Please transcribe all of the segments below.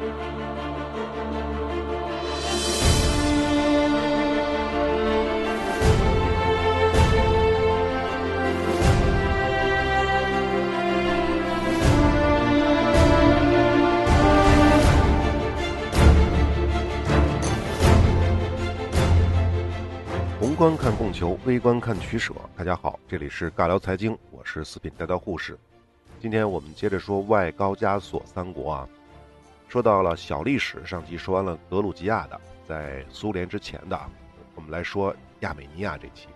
宏观看供求，微观看取舍。大家好，这里是尬聊财经，我是四品带刀护士。今天我们接着说外高加索三国啊，说到了小历史，上期说完了格鲁吉亚的，在苏联之前的，我们来说亚美尼亚这期。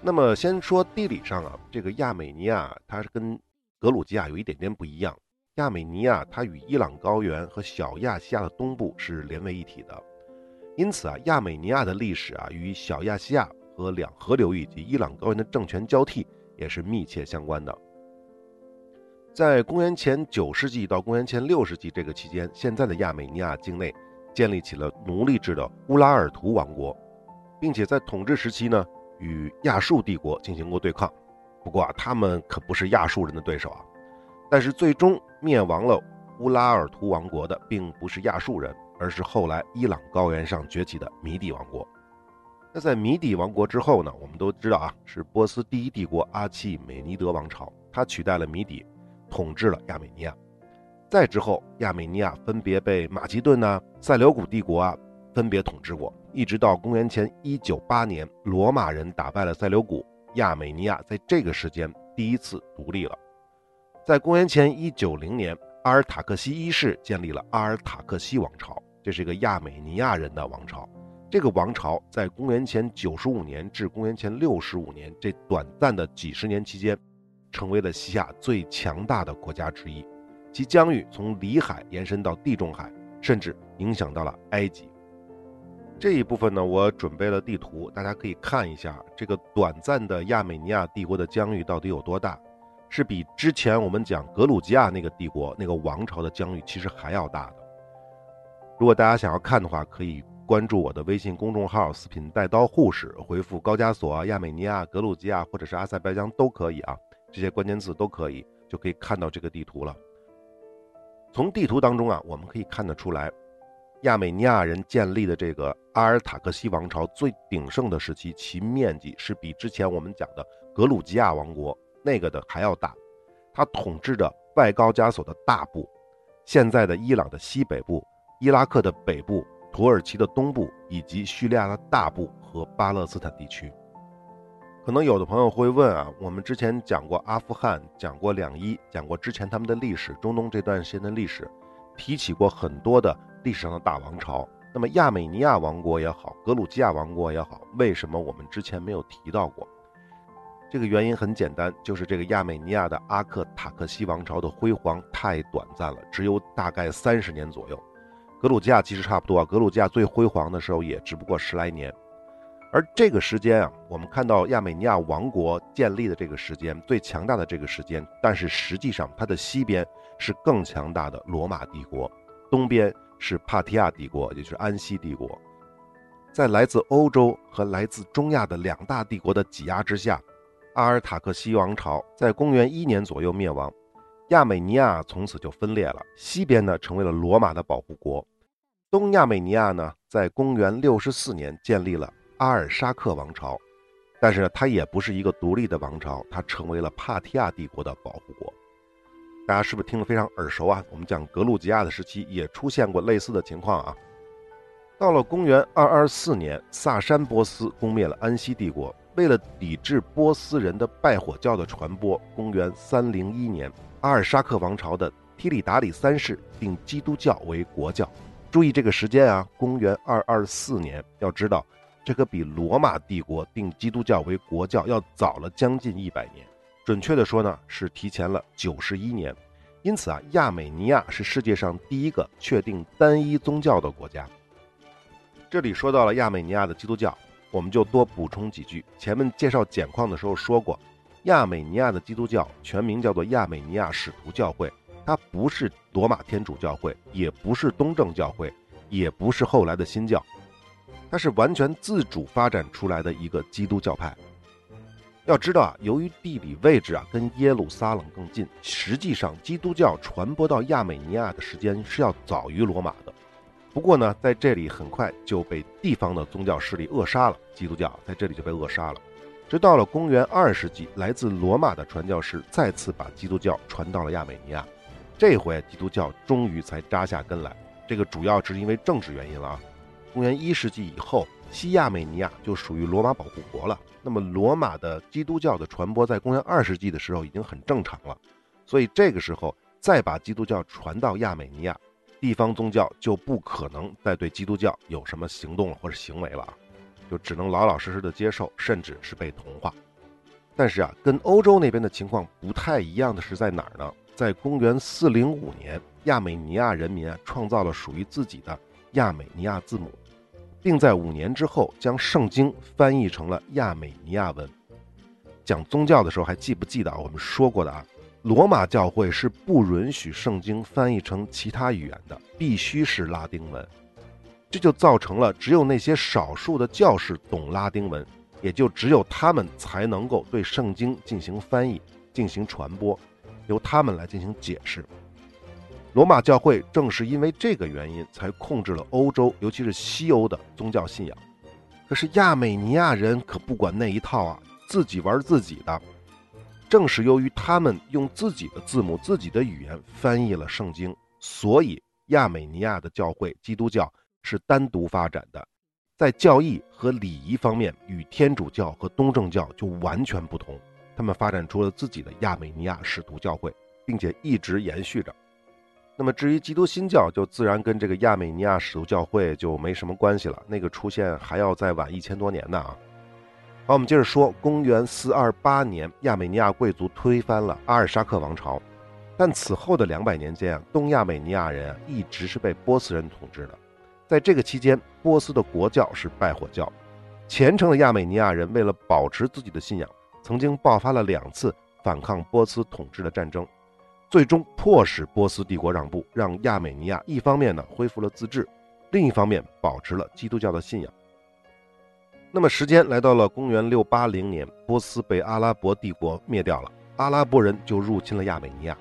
那么先说地理上啊，这个亚美尼亚它是跟格鲁吉亚有一点点不一样。亚美尼亚它与伊朗高原和小亚细亚的东部是连为一体的。因此啊，亚美尼亚的历史啊，与小亚细亚和两河流域以及伊朗高原的政权交替也是密切相关的。在公元前九世纪到公元前六世纪这个期间，现在的亚美尼亚境内建立起了奴隶制的乌拉尔图王国，并且在统治时期呢，与亚述帝国进行过对抗。不过啊，他们可不是亚述人的对手啊。但是最终灭亡了乌拉尔图王国的，并不是亚述人。而是后来伊朗高原上崛起的米底王国。那在米底王国之后呢？我们都知道啊，是波斯第一帝国阿契美尼德王朝，它取代了米底，统治了亚美尼亚。再之后，亚美尼亚分别被马其顿呐、塞琉古帝国啊分别统治过，一直到公元前一九八年，罗马人打败了塞琉古，亚美尼亚在这个时间第一次独立了。在公元前一九零年，阿尔塔克西一世建立了阿尔塔克西王朝。这是一个亚美尼亚人的王朝，这个王朝在公元前九十五年至公元前六十五年这短暂的几十年期间，成为了西亚最强大的国家之一，其疆域从里海延伸到地中海，甚至影响到了埃及。这一部分呢，我准备了地图，大家可以看一下这个短暂的亚美尼亚帝国的疆域到底有多大，是比之前我们讲格鲁吉亚那个帝国那个王朝的疆域其实还要大的。如果大家想要看的话，可以关注我的微信公众号“四品带刀护士”，回复高加索、亚美尼亚、格鲁吉亚或者是阿塞拜疆都可以啊，这些关键字都可以，就可以看到这个地图了。从地图当中啊，我们可以看得出来，亚美尼亚人建立的这个阿尔塔克西王朝最鼎盛的时期，其面积是比之前我们讲的格鲁吉亚王国那个的还要大。它统治着外高加索的大部，现在的伊朗的西北部。伊拉克的北部、土耳其的东部以及叙利亚的大部和巴勒斯坦地区，可能有的朋友会问啊，我们之前讲过阿富汗，讲过两伊，讲过之前他们的历史，中东这段时间的历史，提起过很多的历史上的大王朝。那么亚美尼亚王国也好，格鲁吉亚王国也好，为什么我们之前没有提到过？这个原因很简单，就是这个亚美尼亚的阿克塔克西王朝的辉煌太短暂了，只有大概三十年左右。格鲁吉亚其实差不多啊，格鲁吉亚最辉煌的时候也只不过十来年，而这个时间啊，我们看到亚美尼亚王国建立的这个时间最强大的这个时间，但是实际上它的西边是更强大的罗马帝国，东边是帕提亚帝国，也就是安息帝国，在来自欧洲和来自中亚的两大帝国的挤压之下，阿尔塔克西王朝在公元一年左右灭亡。亚美尼亚从此就分裂了，西边呢成为了罗马的保护国，东亚美尼亚呢在公元六十四年建立了阿尔沙克王朝，但是它也不是一个独立的王朝，它成为了帕提亚帝国的保护国。大家是不是听得非常耳熟啊？我们讲格鲁吉亚的时期也出现过类似的情况啊。到了公元二二四年，萨珊波斯攻灭了安息帝国，为了抵制波斯人的拜火教的传播，公元三零一年。阿尔沙克王朝的提里达里三世定基督教为国教，注意这个时间啊，公元二二四年。要知道，这可比罗马帝国定基督教为国教要早了将近一百年。准确的说呢，是提前了九十一年。因此啊，亚美尼亚是世界上第一个确定单一宗教的国家。这里说到了亚美尼亚的基督教，我们就多补充几句。前面介绍简况的时候说过。亚美尼亚的基督教全名叫做亚美尼亚使徒教会，它不是罗马天主教会，也不是东正教会，也不是后来的新教，它是完全自主发展出来的一个基督教派。要知道啊，由于地理位置啊跟耶路撒冷更近，实际上基督教传播到亚美尼亚的时间是要早于罗马的。不过呢，在这里很快就被地方的宗教势力扼杀了，基督教在这里就被扼杀了。直到了公元二世纪，来自罗马的传教士再次把基督教传到了亚美尼亚，这回基督教终于才扎下根来。这个主要是因为政治原因了啊。公元一世纪以后，西亚美尼亚就属于罗马保护国了。那么，罗马的基督教的传播在公元二世纪的时候已经很正常了，所以这个时候再把基督教传到亚美尼亚，地方宗教就不可能再对基督教有什么行动或者行为了啊，就只能老老实实的接受，甚至是被同化。但是啊，跟欧洲那边的情况不太一样的是在哪儿呢？在公元四零五年，亚美尼亚人民啊创造了属于自己的亚美尼亚字母。并在五年之后将圣经翻译成了亚美尼亚文。讲宗教的时候还记不记得？我们说过的啊，罗马教会是不允许圣经翻译成其他语言的，必须是拉丁文。这就造成了只有那些少数的教士懂拉丁文，也就只有他们才能够对圣经进行翻译、进行传播，由他们来进行解释。罗马教会正是因为这个原因，才控制了欧洲，尤其是西欧的宗教信仰。可是亚美尼亚人可不管那一套啊，自己玩自己的。正是由于他们用自己的字母、自己的语言翻译了圣经，所以亚美尼亚的教会基督教是单独发展的，在教义和礼仪方面与天主教和东正教就完全不同。他们发展出了自己的亚美尼亚使徒教会，并且一直延续着。那么至于基督新教，就自然跟这个亚美尼亚使徒教会就没什么关系了。那个出现还要再晚一千多年呢啊！好，我们接着说，公元四二八年，亚美尼亚贵族推翻了阿尔沙克王朝，但此后的两百年间啊，东亚美尼亚人一直是被波斯人统治的。在这个期间，波斯的国教是拜火教，虔诚的亚美尼亚人为了保持自己的信仰，曾经爆发了两次反抗波斯统治的战争。最终迫使波斯帝国让步，让亚美尼亚一方面呢恢复了自治，另一方面保持了基督教的信仰。那么时间来到了公元六八零年，波斯被阿拉伯帝国灭掉了，阿拉伯人就入侵了亚美尼亚。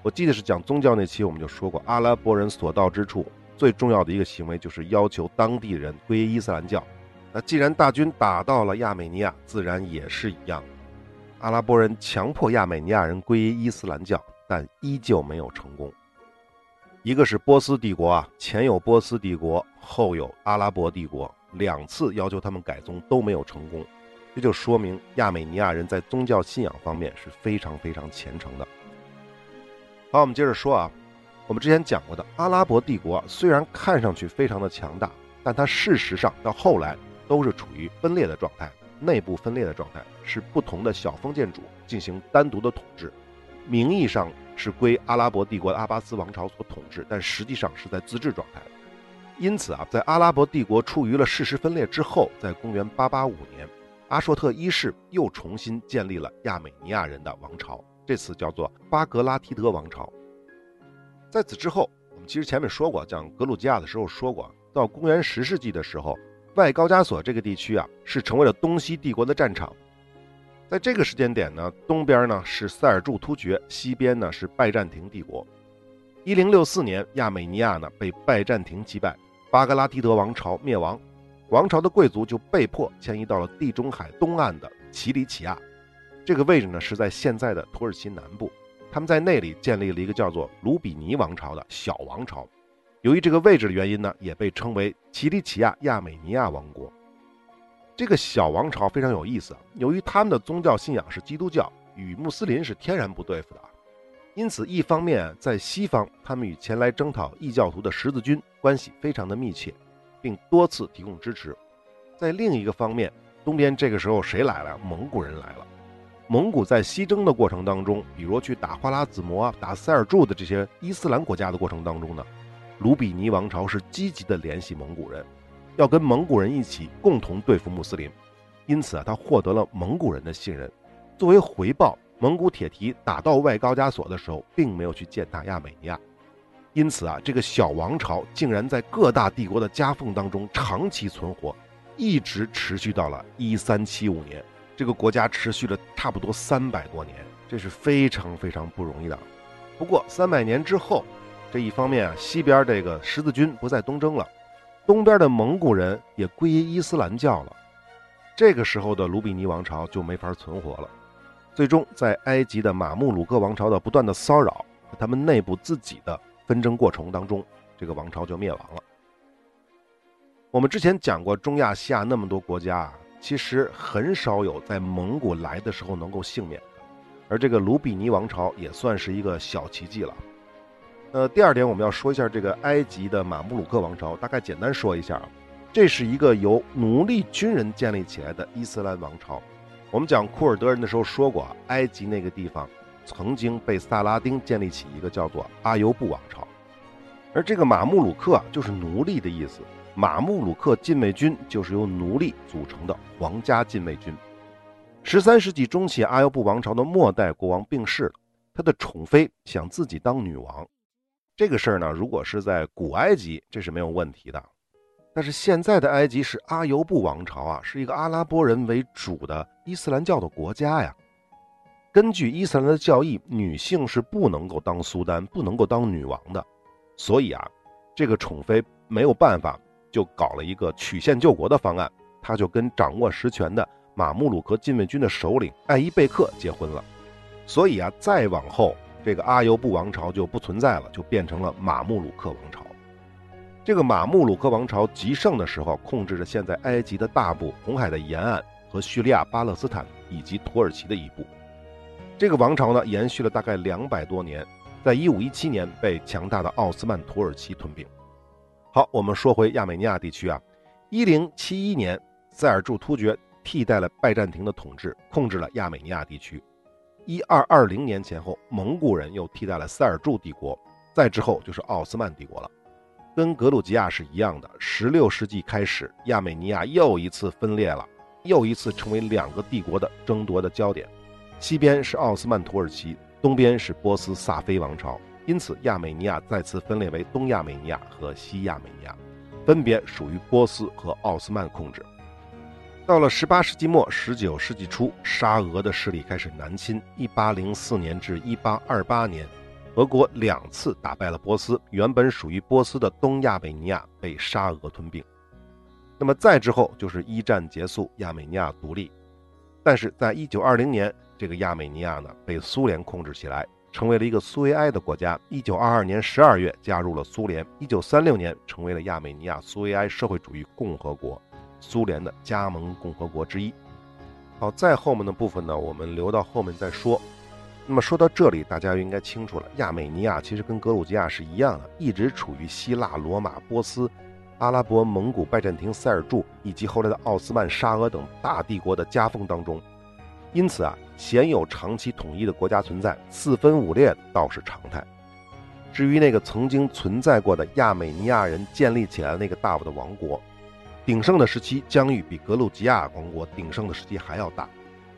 我记得是讲宗教那期我们就说过，阿拉伯人所到之处最重要的一个行为就是要求当地人皈依伊斯兰教。那既然大军打到了亚美尼亚，自然也是一样，阿拉伯人强迫亚美尼亚人皈依伊斯兰教。但依旧没有成功。一个是波斯帝国啊，前有波斯帝国，后有阿拉伯帝国，两次要求他们改宗都没有成功，这就说明亚美尼亚人在宗教信仰方面是非常非常虔诚的。好，我们接着说啊，我们之前讲过的阿拉伯帝国虽然看上去非常的强大，但它事实上到后来都是处于分裂的状态，内部分裂的状态，是不同的小封建主进行单独的统治。名义上是归阿拉伯帝国的阿巴斯王朝所统治，但实际上是在自治状态。因此啊，在阿拉伯帝国处于了事实分裂之后，在公元885年，阿硕特一世又重新建立了亚美尼亚人的王朝，这次叫做巴格拉提德王朝。在此之后，我们其实前面说过，讲格鲁吉亚的时候说过，到公元十世纪的时候，外高加索这个地区啊，是成为了东西帝国的战场。在这个时间点呢，东边呢是塞尔柱突厥，西边呢是拜占庭帝国。一零六四年，亚美尼亚呢被拜占庭击败，巴格拉提德王朝灭亡，王朝的贵族就被迫迁移到了地中海东岸的奇里乞亚，这个位置呢是在现在的土耳其南部。他们在那里建立了一个叫做卢比尼王朝的小王朝，由于这个位置的原因呢，也被称为奇里乞亚亚美尼亚王国。这个小王朝非常有意思，由于他们的宗教信仰是基督教，与穆斯林是天然不对付的，因此一方面在西方，他们与前来征讨异教徒的十字军关系非常的密切，并多次提供支持；在另一个方面，东边这个时候谁来了？蒙古人来了。蒙古在西征的过程当中，比如去打花剌子模、打塞尔柱的这些伊斯兰国家的过程当中呢，卢比尼王朝是积极的联系蒙古人。要跟蒙古人一起共同对付穆斯林，因此啊，他获得了蒙古人的信任。作为回报，蒙古铁蹄打到外高加索的时候，并没有去践踏亚美尼亚。因此啊，这个小王朝竟然在各大帝国的夹缝当中长期存活，一直持续到了一三七五年，这个国家持续了差不多三百多年，这是非常非常不容易的。不过三百年之后，这一方面啊，西边这个十字军不再东征了，东边的蒙古人也皈依伊斯兰教了，这个时候的卢比尼王朝就没法存活了。最终，在埃及的马穆鲁克王朝的不断的骚扰他们内部自己的纷争过程当中，这个王朝就灭亡了。我们之前讲过，中亚西亚那么多国家啊，其实很少有在蒙古来的时候能够幸免的，而这个卢比尼王朝也算是一个小奇迹了。呃，第二点，我们要说一下这个埃及的马穆鲁克王朝，大概简单说一下啊，这是一个由奴隶军人建立起来的伊斯兰王朝。我们讲库尔德人的时候说过，埃及那个地方曾经被萨拉丁建立起一个叫做阿尤布王朝，而这个马穆鲁克就是奴隶的意思。马穆鲁克禁卫军就是由奴隶组成的皇家禁卫军。十三世纪中期，阿尤布王朝的末代国王病逝了，他的宠妃想自己当女王。这个事儿呢，如果是在古埃及，这是没有问题的。但是现在的埃及是阿尤布王朝啊，是一个阿拉伯人为主的伊斯兰教的国家呀。根据伊斯兰的教义，女性是不能够当苏丹，不能够当女王的。所以啊，这个宠妃没有办法，就搞了一个曲线救国的方案，他就跟掌握实权的马穆鲁克禁卫军的首领艾伊贝克结婚了。所以啊，再往后这个阿尤布王朝就不存在了，就变成了马穆鲁克王朝。这个马穆鲁克王朝极盛的时候，控制着现在埃及的大部、红海的沿岸和叙利亚、巴勒斯坦以及土耳其的一部。这个王朝呢，延续了大概两百多年，在一五一七年被强大的奥斯曼土耳其吞并。好，我们说回亚美尼亚地区啊，一零七一年，塞尔柱突厥替代了拜占庭的统治，控制了亚美尼亚地区。一二二零年前后，蒙古人又替代了塞尔柱帝国，再之后就是奥斯曼帝国了。跟格鲁吉亚是一样的。十六世纪开始，亚美尼亚又一次分裂了，又一次成为两个帝国的争夺的焦点。西边是奥斯曼土耳其，东边是波斯萨菲王朝。因此，亚美尼亚再次分裂为东亚美尼亚和西亚美尼亚，分别属于波斯和奥斯曼控制。到了十八世纪末、十九世纪初，沙俄的势力开始南侵。一八零四年至一八二八年。俄国两次打败了波斯，原本属于波斯的东亚美尼亚被沙俄吞并。那么再之后就是一战结束，亚美尼亚独立。但是在一九二零年，这个亚美尼亚呢被苏联控制起来，成为了一个苏维埃的国家。一九二二年十二月加入了苏联，一九三六年成为了亚美尼亚苏维埃社会主义共和国，苏联的加盟共和国之一。好，再后面的部分呢，我们留到后面再说。那么说到这里，大家应该清楚了，亚美尼亚其实跟格鲁吉亚是一样的，一直处于希腊、罗马、波斯、阿拉伯、蒙古、拜占庭、塞尔柱以及后来的奥斯曼、沙俄等大帝国的夹缝当中。因此啊，鲜有长期统一的国家存在，四分五裂倒是常态。至于那个曾经存在过的亚美尼亚人建立起来的那个大的王国，鼎盛的时期疆域比格鲁吉亚王国鼎盛的时期还要大。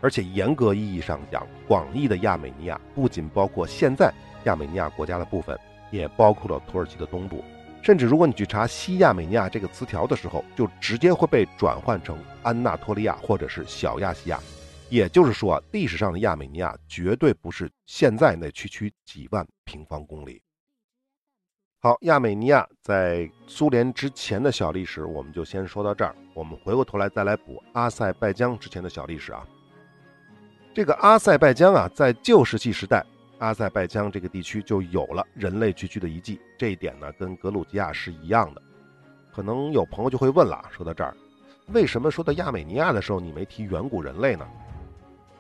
而且严格意义上讲，广义的亚美尼亚不仅包括现在亚美尼亚国家的部分，也包括了土耳其的东部。甚至如果你去查西亚美尼亚这个词条的时候，就直接会被转换成安纳托利亚或者是小亚细亚。也就是说，历史上的亚美尼亚绝对不是现在那区区几万平方公里。好，亚美尼亚在苏联之前的小历史，我们就先说到这儿。我们回过头来再来补阿塞拜疆之前的小历史啊。这个阿塞拜疆啊，在旧石器时代，阿塞拜疆这个地区就有了人类聚居的遗迹。这一点呢，跟格鲁吉亚是一样的。可能有朋友就会问了，说到这儿，为什么说到亚美尼亚的时候你没提远古人类呢？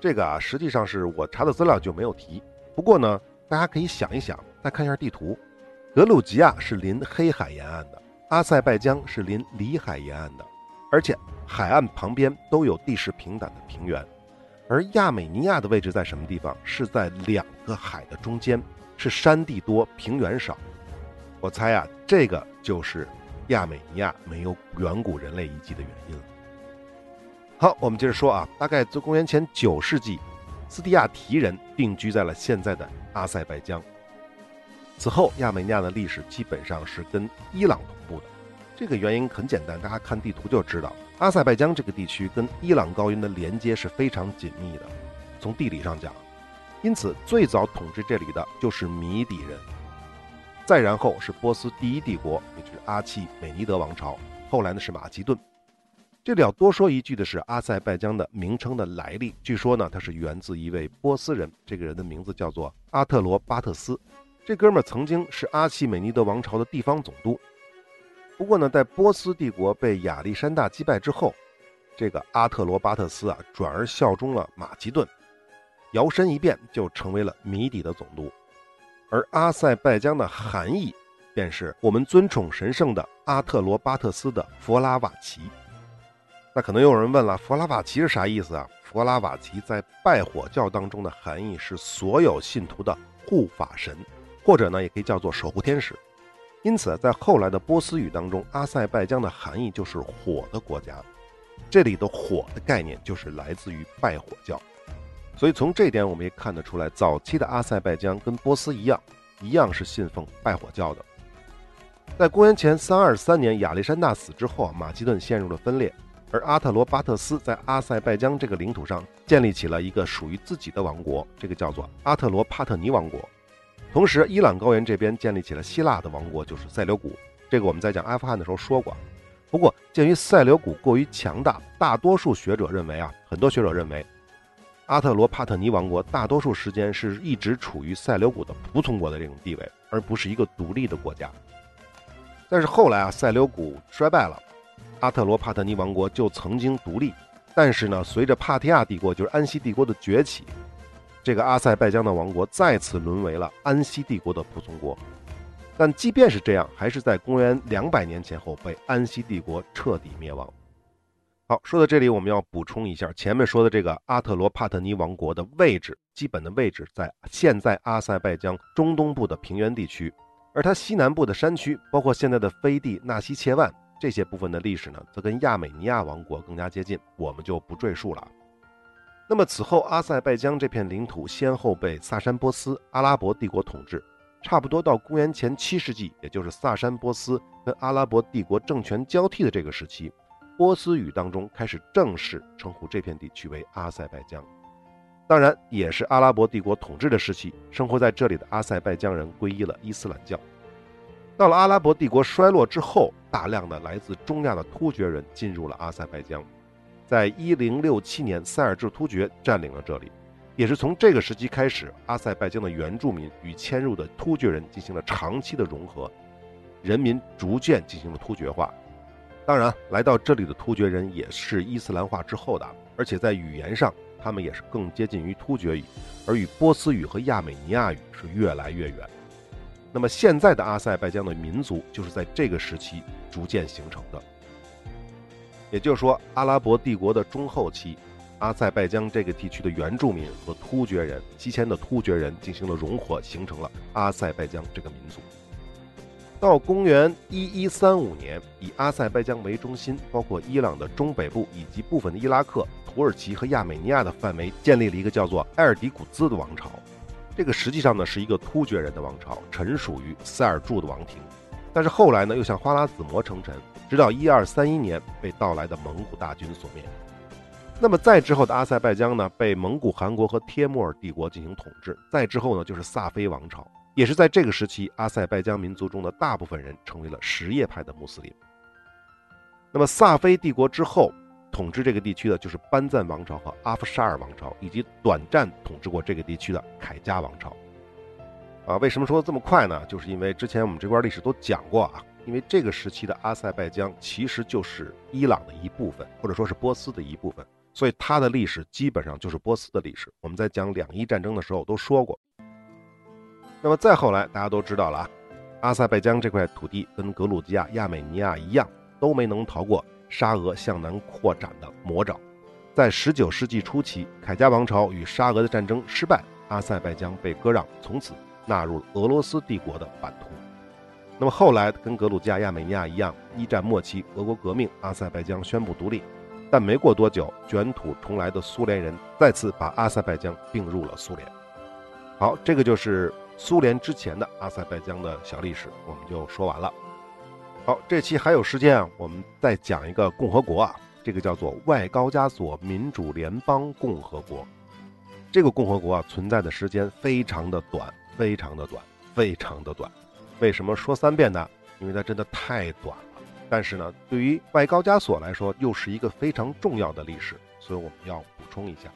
这个啊，实际上是我查的资料就没有提。不过呢，大家可以想一想，再看一下地图，格鲁吉亚是临黑海沿岸的，阿塞拜疆是临里海沿岸的，而且海岸旁边都有地势平坦的平原。而亚美尼亚的位置在什么地方？是在两个海的中间，是山地多、平原少。我猜啊，这个就是亚美尼亚没有远古人类遗迹的原因。好，我们接着说啊，大概自公元前九世纪，斯蒂亚提人定居在了现在的阿塞拜疆。此后，亚美尼亚的历史基本上是跟伊朗同步的。这个原因很简单，大家看地图就知道，阿塞拜疆这个地区跟伊朗高原的连接是非常紧密的，从地理上讲，因此最早统治这里的就是米底人，再然后是波斯第一帝国，也就是阿契美尼德王朝，后来呢是马其顿。这里要多说一句的是阿塞拜疆的名称的来历，据说呢它是源自一位波斯人，这个人的名字叫做阿特罗巴特斯，这哥们儿曾经是阿契美尼德王朝的地方总督。不过呢，在波斯帝国被亚历山大击败之后，这个阿特罗巴特斯啊，转而效忠了马其顿，摇身一变就成为了米底的总督。而阿塞拜疆的含义，便是我们尊崇神圣的阿特罗巴特斯的弗拉瓦奇。那可能有人问了，弗拉瓦奇是啥意思啊？弗拉瓦奇在拜火教当中的含义是所有信徒的护法神，或者呢，也可以叫做守护天使。因此，在后来的波斯语当中，阿塞拜疆的含义就是火的国家。这里的火的概念就是来自于拜火教。所以从这点我们也看得出来，早期的阿塞拜疆跟波斯一样，一样是信奉拜火教的。在公元前三二三年，亚历山大死之后，马其顿陷入了分裂，而阿特罗巴特斯在阿塞拜疆这个领土上建立起了一个属于自己的王国，这个叫做阿特罗帕特尼王国。同时，伊朗高原这边建立起了希腊的王国，就是塞琉古。这个我们在讲阿富汗的时候说过。不过，鉴于塞琉古过于强大，大多数学者认为啊，很多学者认为，阿特罗帕特尼王国大多数时间是一直处于塞琉古的仆从国的这种地位，而不是一个独立的国家。但是后来啊，塞琉古衰败了，阿特罗帕特尼王国就曾经独立。但是呢，随着帕提亚帝国，就是安息帝国的崛起。这个阿塞拜疆的王国再次沦为了安息帝国的仆从国，但即便是这样，还是在公元两百年前后被安息帝国彻底灭亡。好，说到这里，我们要补充一下，前面说的这个阿特罗帕特尼王国的位置，基本的位置在现在阿塞拜疆中东部的平原地区，而它西南部的山区，包括现在的飞地、纳西切万这些部分的历史呢，则跟亚美尼亚王国更加接近，我们就不赘述了。那么此后，阿塞拜疆这片领土先后被萨珊波斯、阿拉伯帝国统治。差不多到公元前七世纪，也就是萨珊波斯跟阿拉伯帝国政权交替的这个时期，波斯语当中开始正式称呼这片地区为阿塞拜疆。当然，也是阿拉伯帝国统治的时期，生活在这里的阿塞拜疆人皈依了伊斯兰教。到了阿拉伯帝国衰落之后，大量的来自中亚的突厥人进入了阿塞拜疆。在一零六七年，塞尔柱突厥占领了这里，也是从这个时期开始，阿塞拜疆的原住民与迁入的突厥人进行了长期的融合，人民逐渐进行了突厥化。当然，来到这里的突厥人也是伊斯兰化之后的，而且在语言上，他们也是更接近于突厥语，而与波斯语和亚美尼亚语是越来越远。那么，现在的阿塞拜疆的民族就是在这个时期逐渐形成的。也就是说，阿拉伯帝国的中后期，阿塞拜疆这个地区的原住民和突厥人、西迁的突厥人进行了融合，形成了阿塞拜疆这个民族。到公元一一三五年，以阿塞拜疆为中心，包括伊朗的中北部以及部分的伊拉克、土耳其和亚美尼亚的范围，建立了一个叫做埃尔迪古兹的王朝。这个实际上呢是一个突厥人的王朝，臣属于塞尔柱的王庭。但是后来呢，又向花剌子模称臣。直到一二三一年被到来的蒙古大军所灭。那么再之后的阿塞拜疆呢，被蒙古汗国和帖木儿帝国进行统治。再之后呢，就是萨菲王朝。也是在这个时期，阿塞拜疆民族中的大部分人成为了什叶派的穆斯林。那么萨菲帝国之后，统治这个地区的就是班赞王朝和阿夫沙尔王朝，以及短暂统治过这个地区的凯加王朝。啊，为什么说这么快呢？就是因为之前我们这块历史都讲过啊。因为这个时期的阿塞拜疆其实就是伊朗的一部分，或者说是波斯的一部分，所以它的历史基本上就是波斯的历史。我们在讲两伊战争的时候都说过。那么再后来，大家都知道了啊，阿塞拜疆这块土地跟格鲁吉亚、亚美尼亚一样，都没能逃过沙俄向南扩展的魔爪。在十九世纪初期，凯加王朝与沙俄的战争失败，阿塞拜疆被割让，从此纳入俄罗斯帝国的版图。那么后来跟格鲁吉亚、亚美尼亚一样，一战末期，俄国革命，阿塞拜疆宣布独立，但没过多久，卷土重来的苏联人再次把阿塞拜疆并入了苏联。好，这个就是苏联之前的阿塞拜疆的小历史，我们就说完了。好。好，这期还有时间啊，我们再讲一个共和国啊，这个叫做外高加索民主联邦共和国。这个共和国啊，存在的时间非常的短，非常的短，非常的短。为什么说三遍呢？因为它真的太短了。但是呢，对于外高加索来说，又是一个非常重要的历史，所以我们要补充一下。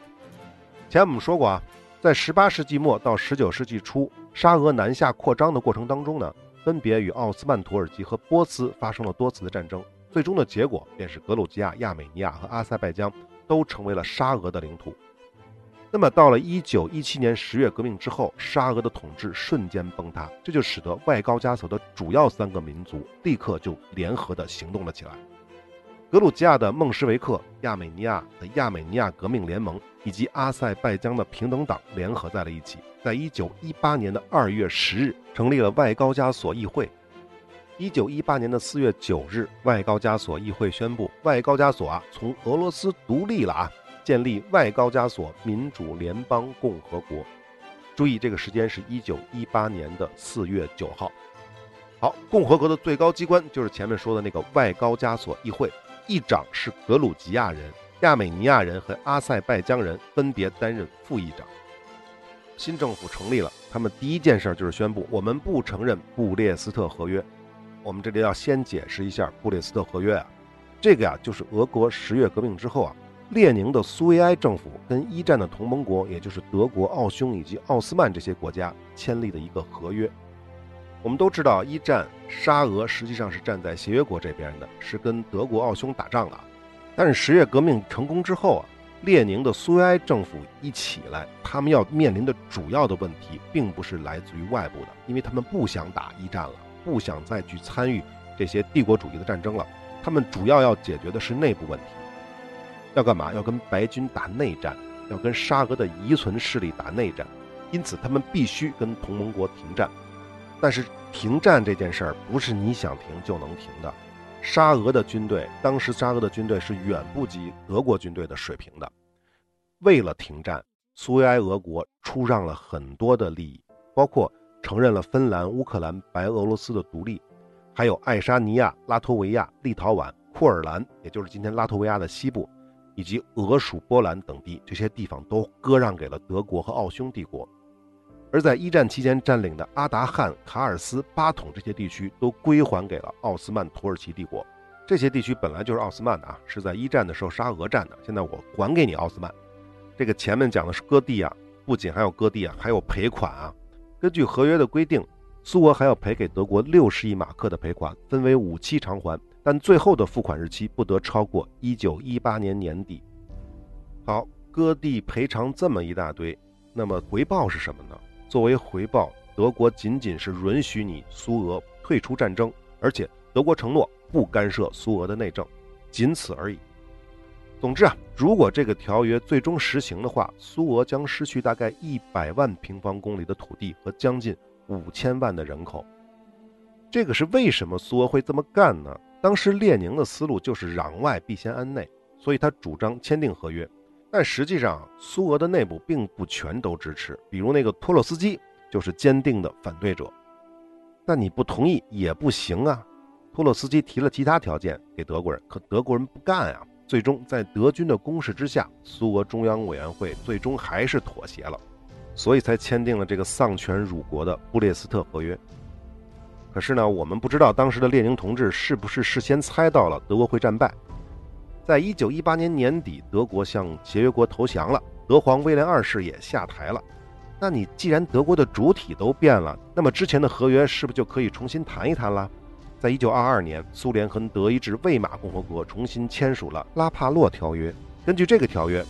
前我们说过啊，在18世纪末到19世纪初，沙俄南下扩张的过程当中呢，分别与奥斯曼土耳其和波斯发生了多次的战争，最终的结果便是格鲁吉亚、亚美尼亚和阿塞拜疆都成为了沙俄的领土。那么到了1917年十月革命之后，沙俄的统治瞬间崩塌，这就使得外高加索的主要三个民族立刻就联合的行动了起来。格鲁吉亚的孟什维克、亚美尼亚的亚美尼亚革命联盟以及阿塞拜疆的平等党联合在了一起，在1918年的2月10日成立了外高加索议会。1918年的4月9日，外高加索议会宣布，外高加索啊从俄罗斯独立了啊。建立外高加索民主联邦共和国。注意，这个时间是一九一八年的四月九号。好，共和国的最高机关就是前面说的那个外高加索议会，议长是格鲁吉亚人、亚美尼亚人和阿塞拜疆人分别担任副议长。新政府成立了，他们第一件事就是宣布，我们不承认布列斯特合约。我们这里要先解释一下布列斯特合约啊，这个呀就是俄国十月革命之后啊。列宁的苏维埃政府跟一战的同盟国，也就是德国、奥匈以及奥斯曼这些国家签立的一个合约。我们都知道，一战沙俄实际上是站在协约国这边的，是跟德国、奥匈打仗的。但是十月革命成功之后啊，列宁的苏维埃政府一起来，他们要面临的主要的问题，并不是来自于外部的，因为他们不想打一战了，不想再去参与这些帝国主义的战争了。他们主要要解决的是内部问题。要干嘛？要跟白军打内战，要跟沙俄的遗存势力打内战，因此他们必须跟同盟国停战。但是停战这件事儿不是你想停就能停的。沙俄的军队，当时沙俄的军队是远不及德国军队的水平的。为了停战，苏维埃俄国出让了很多的利益，包括承认了芬兰、乌克兰、白俄罗斯的独立，还有爱沙尼亚、拉脱维亚、立陶宛、库尔兰，也就是今天拉脱维亚的西部。以及俄属波兰等地，这些地方都割让给了德国和奥匈帝国，而在一战期间占领的阿达汉、卡尔斯、巴统这些地区都归还给了奥斯曼土耳其帝国。这些地区本来就是奥斯曼的啊，是在一战的时候沙俄占的，现在我还给你奥斯曼。这个前面讲的是割地啊，不仅还有割地啊，还有赔款啊。根据合约的规定，苏俄还要赔给德国六十亿马克的赔款，分为五期偿还。但最后的付款日期不得超过一九一八年年底。好，割地赔偿这么一大堆，那么回报是什么呢？作为回报，德国仅仅是允许你苏俄退出战争，而且德国承诺不干涉苏俄的内政，仅此而已。总之啊，如果这个条约最终实行的话，苏俄将失去大概一百万平方公里的土地和将近五千万的人口。这个是为什么苏俄会这么干呢？当时列宁的思路就是攘外必先安内，所以他主张签订合约。但实际上，苏俄的内部并不全都支持，比如那个托洛斯基就是坚定的反对者。但你不同意也不行啊！托洛斯基提了其他条件给德国人，可德国人不干啊。最终在德军的攻势之下，苏俄中央委员会最终还是妥协了，所以才签订了这个丧权辱国的布列斯特合约。可是呢，我们不知道当时的列宁同志是不是事先猜到了德国会战败。在一九一八年年底，德国向协约国投降了，德皇威廉二世也下台了。那你既然德国的主体都变了，那么之前的合约是不是就可以重新谈一谈了？在一九二二年，苏联和德意志魏玛共和国重新签署了拉帕洛条约。根据这个条约，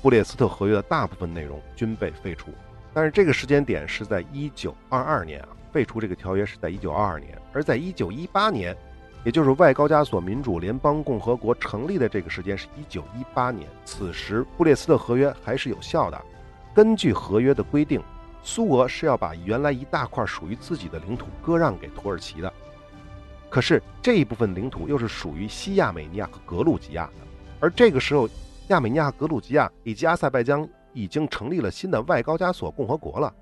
布列斯特合约的大部分内容均被废除。但是这个时间点是在一九二二年啊。废除这个条约是在1922年，而在1918年，也就是外高加索民主联邦共和国成立的这个时间是1918年。此时，布列斯特合约还是有效的。根据合约的规定，苏俄是要把原来一大块属于自己的领土割让给土耳其的。可是这一部分领土又是属于西亚美尼亚和格鲁吉亚的。而这个时候，亚美尼亚、格鲁吉亚以及阿塞拜疆已经成立了新的外高加索共和国了。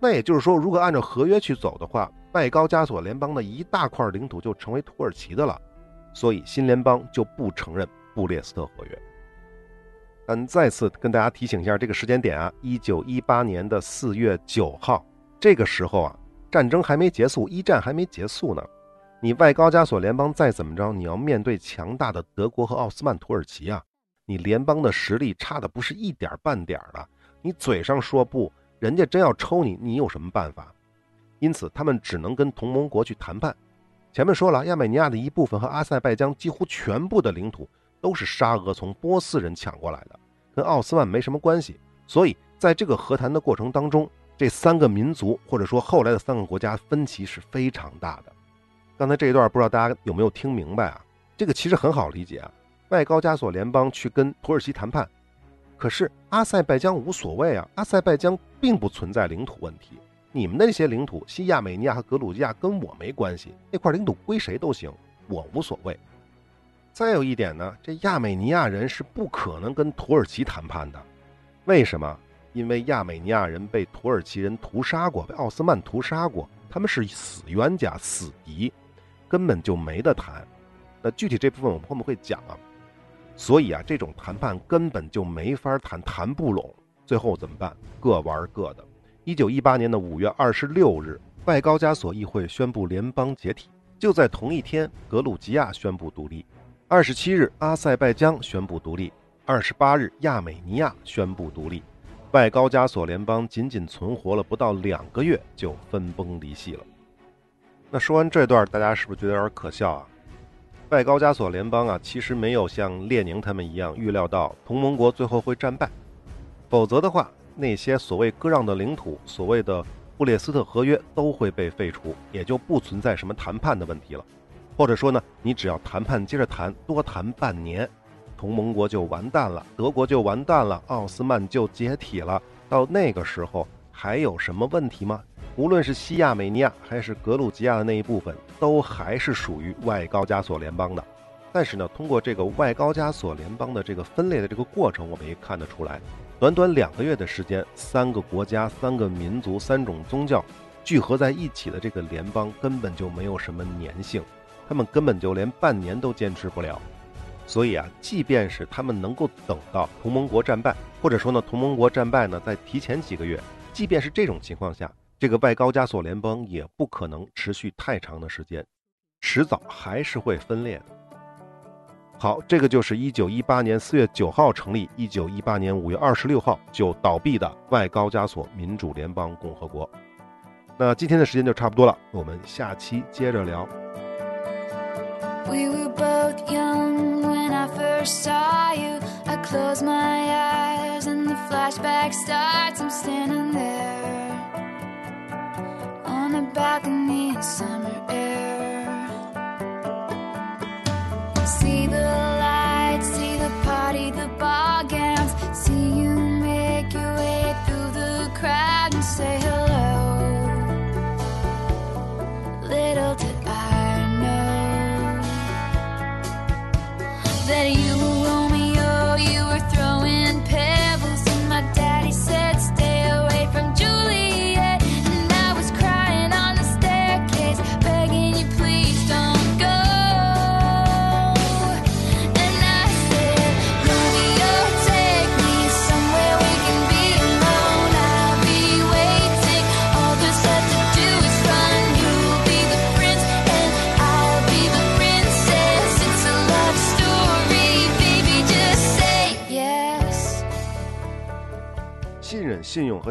那也就是说，如果按照合约去走的话，外高加索联邦的一大块领土就成为土耳其的了，所以新联邦就不承认布列斯特合约。但再次跟大家提醒一下这个时间点啊，一九一八年的四月九号，这个时候啊，战争还没结束，一战还没结束呢。你外高加索联邦再怎么着，你要面对强大的德国和奥斯曼土耳其啊，你联邦的实力差的不是一点半点的。你嘴上说不，人家真要抽你，你有什么办法？因此，他们只能跟同盟国去谈判。前面说了，亚美尼亚的一部分和阿塞拜疆几乎全部的领土都是沙俄从波斯人抢过来的，跟奥斯曼没什么关系。所以，在这个和谈的过程当中，这三个民族或者说后来的三个国家分歧是非常大的。刚才这一段不知道大家有没有听明白啊？这个其实很好理解啊。外高加索联邦去跟土耳其谈判。可是阿塞拜疆无所谓啊，阿塞拜疆并不存在领土问题，你们那些领土，西亚美尼亚和格鲁吉亚跟我没关系，那块领土归谁都行，我无所谓。再有一点呢，这亚美尼亚人是不可能跟土耳其谈判的，为什么？因为亚美尼亚人被土耳其人屠杀过，被奥斯曼屠杀过，他们是死冤家、死敌，根本就没得谈。那具体这部分我们后面会讲啊。所以啊，这种谈判根本就没法谈，谈不拢。最后怎么办？各玩各的。一九一八年的五月二十六日，外高加索议会宣布联邦解体。就在同一天，格鲁吉亚宣布独立。二十七日，阿塞拜疆宣布独立。二十八日，亚美尼亚宣布独立。外高加索联邦仅仅存活了不到两个月，就分崩离析了。那说完这段，大家是不是觉得有点可笑啊？外高加索联邦啊，其实没有像列宁他们一样预料到同盟国最后会战败，否则的话，那些所谓割让的领土、所谓的布列斯特合约都会被废除，也就不存在什么谈判的问题了。或者说呢，你只要谈判接着谈，多谈半年，同盟国就完蛋了，德国就完蛋了，奥斯曼就解体了。到那个时候还有什么问题吗？无论是西亚美尼亚还是格鲁吉亚的那一部分，都还是属于外高加索联邦的。但是呢，通过这个外高加索联邦的这个分裂的这个过程，我们也看得出来，短短两个月的时间，三个国家、三个民族、三种宗教聚合在一起的这个联邦根本就没有什么粘性，他们根本就连半年都坚持不了。所以啊，即便是他们能够等到同盟国战败，或者说呢，同盟国战败呢再提前几个月，即便是这种情况下。这个外高加索联邦也不可能持续太长的时间，迟早还是会分裂的。好，这个就是一九一八年四月九号成立，一九一八年五月二十六号就倒闭的外高加索民主联邦共和国。那今天的时间就差不多了，我们下期接着聊。flashback starts, I'm standing there on the balcony in summer air.